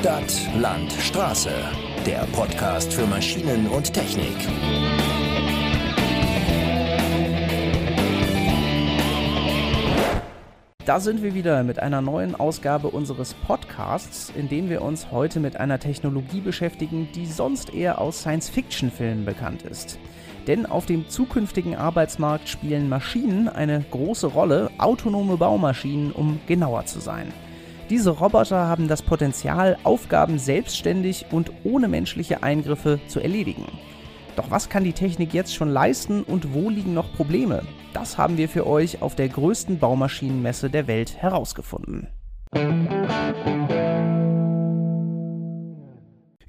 Stadt, Land, Straße. Der Podcast für Maschinen und Technik. Da sind wir wieder mit einer neuen Ausgabe unseres Podcasts, in dem wir uns heute mit einer Technologie beschäftigen, die sonst eher aus Science-Fiction-Filmen bekannt ist. Denn auf dem zukünftigen Arbeitsmarkt spielen Maschinen eine große Rolle, autonome Baumaschinen, um genauer zu sein. Diese Roboter haben das Potenzial, Aufgaben selbstständig und ohne menschliche Eingriffe zu erledigen. Doch was kann die Technik jetzt schon leisten und wo liegen noch Probleme? Das haben wir für euch auf der größten Baumaschinenmesse der Welt herausgefunden.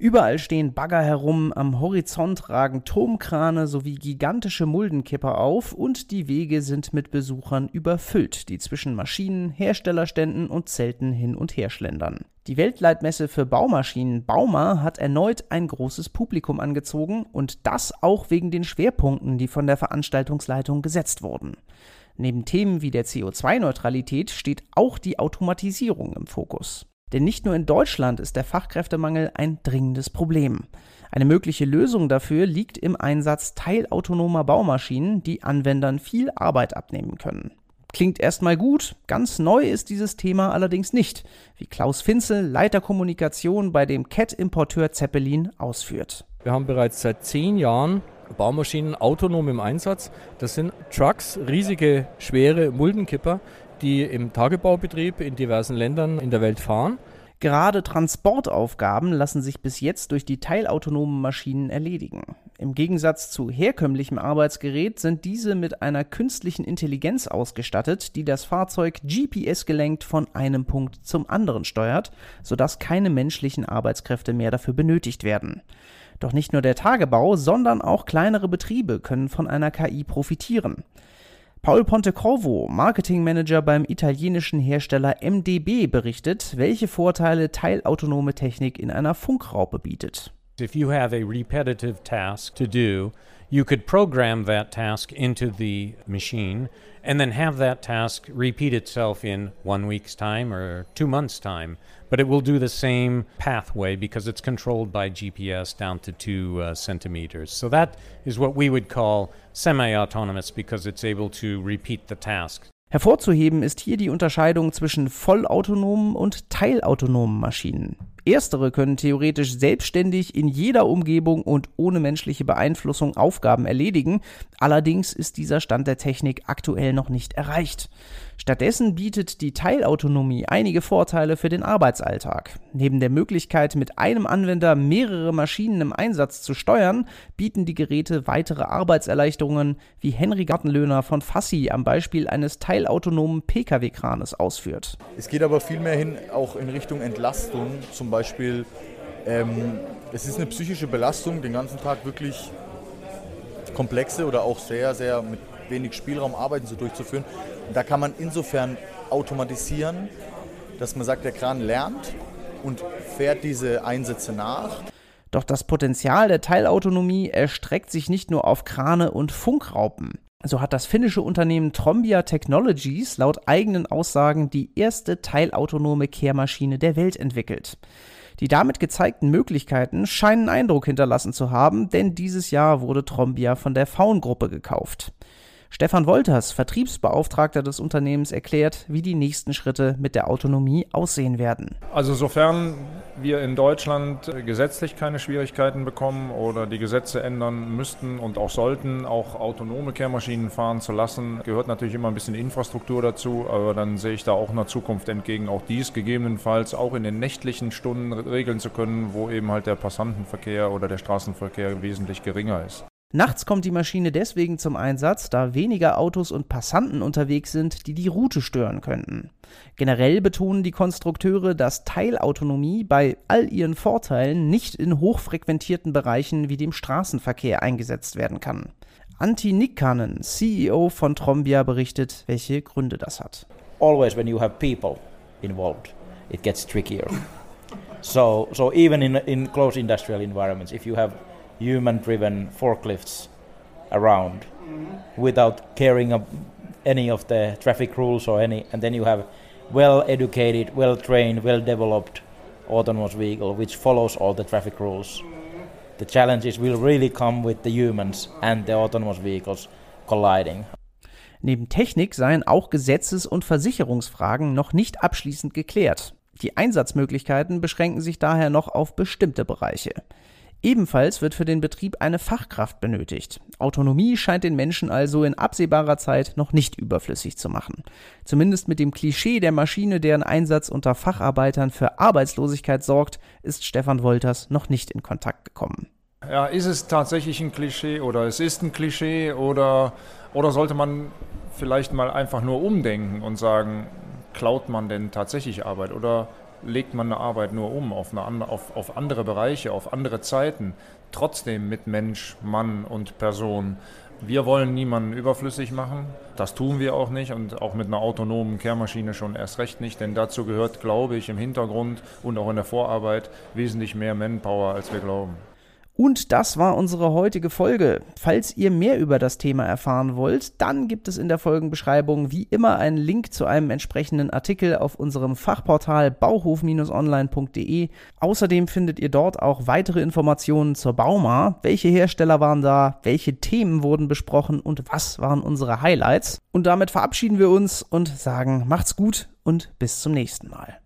Überall stehen Bagger herum, am Horizont ragen Turmkrane sowie gigantische Muldenkipper auf und die Wege sind mit Besuchern überfüllt, die zwischen Maschinen, Herstellerständen und Zelten hin und her schlendern. Die Weltleitmesse für Baumaschinen Bauma hat erneut ein großes Publikum angezogen und das auch wegen den Schwerpunkten, die von der Veranstaltungsleitung gesetzt wurden. Neben Themen wie der CO2-Neutralität steht auch die Automatisierung im Fokus. Denn nicht nur in Deutschland ist der Fachkräftemangel ein dringendes Problem. Eine mögliche Lösung dafür liegt im Einsatz teilautonomer Baumaschinen, die Anwendern viel Arbeit abnehmen können. Klingt erstmal gut, ganz neu ist dieses Thema allerdings nicht, wie Klaus Finzel, Leiter Kommunikation bei dem CAT-Importeur Zeppelin, ausführt. Wir haben bereits seit zehn Jahren Baumaschinen autonom im Einsatz. Das sind Trucks, riesige, schwere Muldenkipper, die im Tagebaubetrieb in diversen Ländern in der Welt fahren. Gerade Transportaufgaben lassen sich bis jetzt durch die teilautonomen Maschinen erledigen. Im Gegensatz zu herkömmlichem Arbeitsgerät sind diese mit einer künstlichen Intelligenz ausgestattet, die das Fahrzeug GPS gelenkt von einem Punkt zum anderen steuert, sodass keine menschlichen Arbeitskräfte mehr dafür benötigt werden. Doch nicht nur der Tagebau, sondern auch kleinere Betriebe können von einer KI profitieren. Paul Pontecorvo, Marketingmanager beim italienischen Hersteller MDB, berichtet, welche Vorteile teilautonome Technik in einer Funkraupe bietet. If you have a repetitive task to do, you could program that task into the machine and then have that task repeat itself in one week's time or two months' time. But it will do the same pathway because it's controlled by GPS down to two uh, centimeters. So that is what we would call semi autonomous because it's able to repeat the task. Hervorzuheben ist hier die Unterscheidung zwischen vollautonomen und teilautonomen Maschinen. Erstere können theoretisch selbstständig in jeder Umgebung und ohne menschliche Beeinflussung Aufgaben erledigen, allerdings ist dieser Stand der Technik aktuell noch nicht erreicht. Stattdessen bietet die Teilautonomie einige Vorteile für den Arbeitsalltag. Neben der Möglichkeit, mit einem Anwender mehrere Maschinen im Einsatz zu steuern, bieten die Geräte weitere Arbeitserleichterungen, wie Henry Gartenlöhner von Fassi am Beispiel eines teilautonomen Pkw-Kranes ausführt. Es geht aber vielmehr hin auch in Richtung Entlastung, zum Beispiel ähm, es ist eine psychische Belastung, den ganzen Tag wirklich komplexe oder auch sehr, sehr mit wenig Spielraum Arbeiten so durchzuführen. Da kann man insofern automatisieren, dass man sagt, der Kran lernt und fährt diese Einsätze nach. Doch das Potenzial der Teilautonomie erstreckt sich nicht nur auf Krane und Funkraupen. So hat das finnische Unternehmen Trombia Technologies laut eigenen Aussagen die erste teilautonome Kehrmaschine der Welt entwickelt. Die damit gezeigten Möglichkeiten scheinen Eindruck hinterlassen zu haben, denn dieses Jahr wurde Trombia von der Faun-Gruppe gekauft. Stefan Wolters, Vertriebsbeauftragter des Unternehmens, erklärt, wie die nächsten Schritte mit der Autonomie aussehen werden. Also sofern wir in Deutschland gesetzlich keine Schwierigkeiten bekommen oder die Gesetze ändern müssten und auch sollten, auch autonome Kehrmaschinen fahren zu lassen, gehört natürlich immer ein bisschen Infrastruktur dazu, aber dann sehe ich da auch einer Zukunft entgegen, auch dies gegebenenfalls auch in den nächtlichen Stunden regeln zu können, wo eben halt der Passantenverkehr oder der Straßenverkehr wesentlich geringer ist. Nachts kommt die Maschine deswegen zum Einsatz, da weniger Autos und Passanten unterwegs sind, die die Route stören könnten. Generell betonen die Konstrukteure, dass Teilautonomie bei all ihren Vorteilen nicht in hochfrequentierten Bereichen wie dem Straßenverkehr eingesetzt werden kann. Antti Nikkanen, CEO von Trombia, berichtet, welche Gründe das hat. Always when you have people involved, it gets trickier. So, so even in, in close industrial environments, if you have human driven forklifts around without caring of any of the traffic rules or any and then you have well educated well trained well developed autonomous vehicle which follows all the traffic rules. The challenges will really come with the humans and the autonomous vehicles colliding. Neben Technik seien auch Gesetzes- und Versicherungsfragen noch nicht abschließend geklärt. Die Einsatzmöglichkeiten beschränken sich daher noch auf bestimmte Bereiche. Ebenfalls wird für den Betrieb eine Fachkraft benötigt. Autonomie scheint den Menschen also in absehbarer Zeit noch nicht überflüssig zu machen. Zumindest mit dem Klischee der Maschine, deren Einsatz unter Facharbeitern für Arbeitslosigkeit sorgt, ist Stefan Wolters noch nicht in Kontakt gekommen. Ja, ist es tatsächlich ein Klischee oder es ist ein Klischee oder, oder sollte man vielleicht mal einfach nur umdenken und sagen, klaut man denn tatsächlich Arbeit oder legt man eine Arbeit nur um auf, eine, auf, auf andere Bereiche, auf andere Zeiten, trotzdem mit Mensch, Mann und Person. Wir wollen niemanden überflüssig machen. Das tun wir auch nicht und auch mit einer autonomen Kehrmaschine schon erst recht nicht, denn dazu gehört, glaube ich, im Hintergrund und auch in der Vorarbeit wesentlich mehr Manpower, als wir glauben. Und das war unsere heutige Folge. Falls ihr mehr über das Thema erfahren wollt, dann gibt es in der Folgenbeschreibung wie immer einen Link zu einem entsprechenden Artikel auf unserem Fachportal bauhof-online.de. Außerdem findet ihr dort auch weitere Informationen zur Bauma. Welche Hersteller waren da? Welche Themen wurden besprochen? Und was waren unsere Highlights? Und damit verabschieden wir uns und sagen, macht's gut und bis zum nächsten Mal.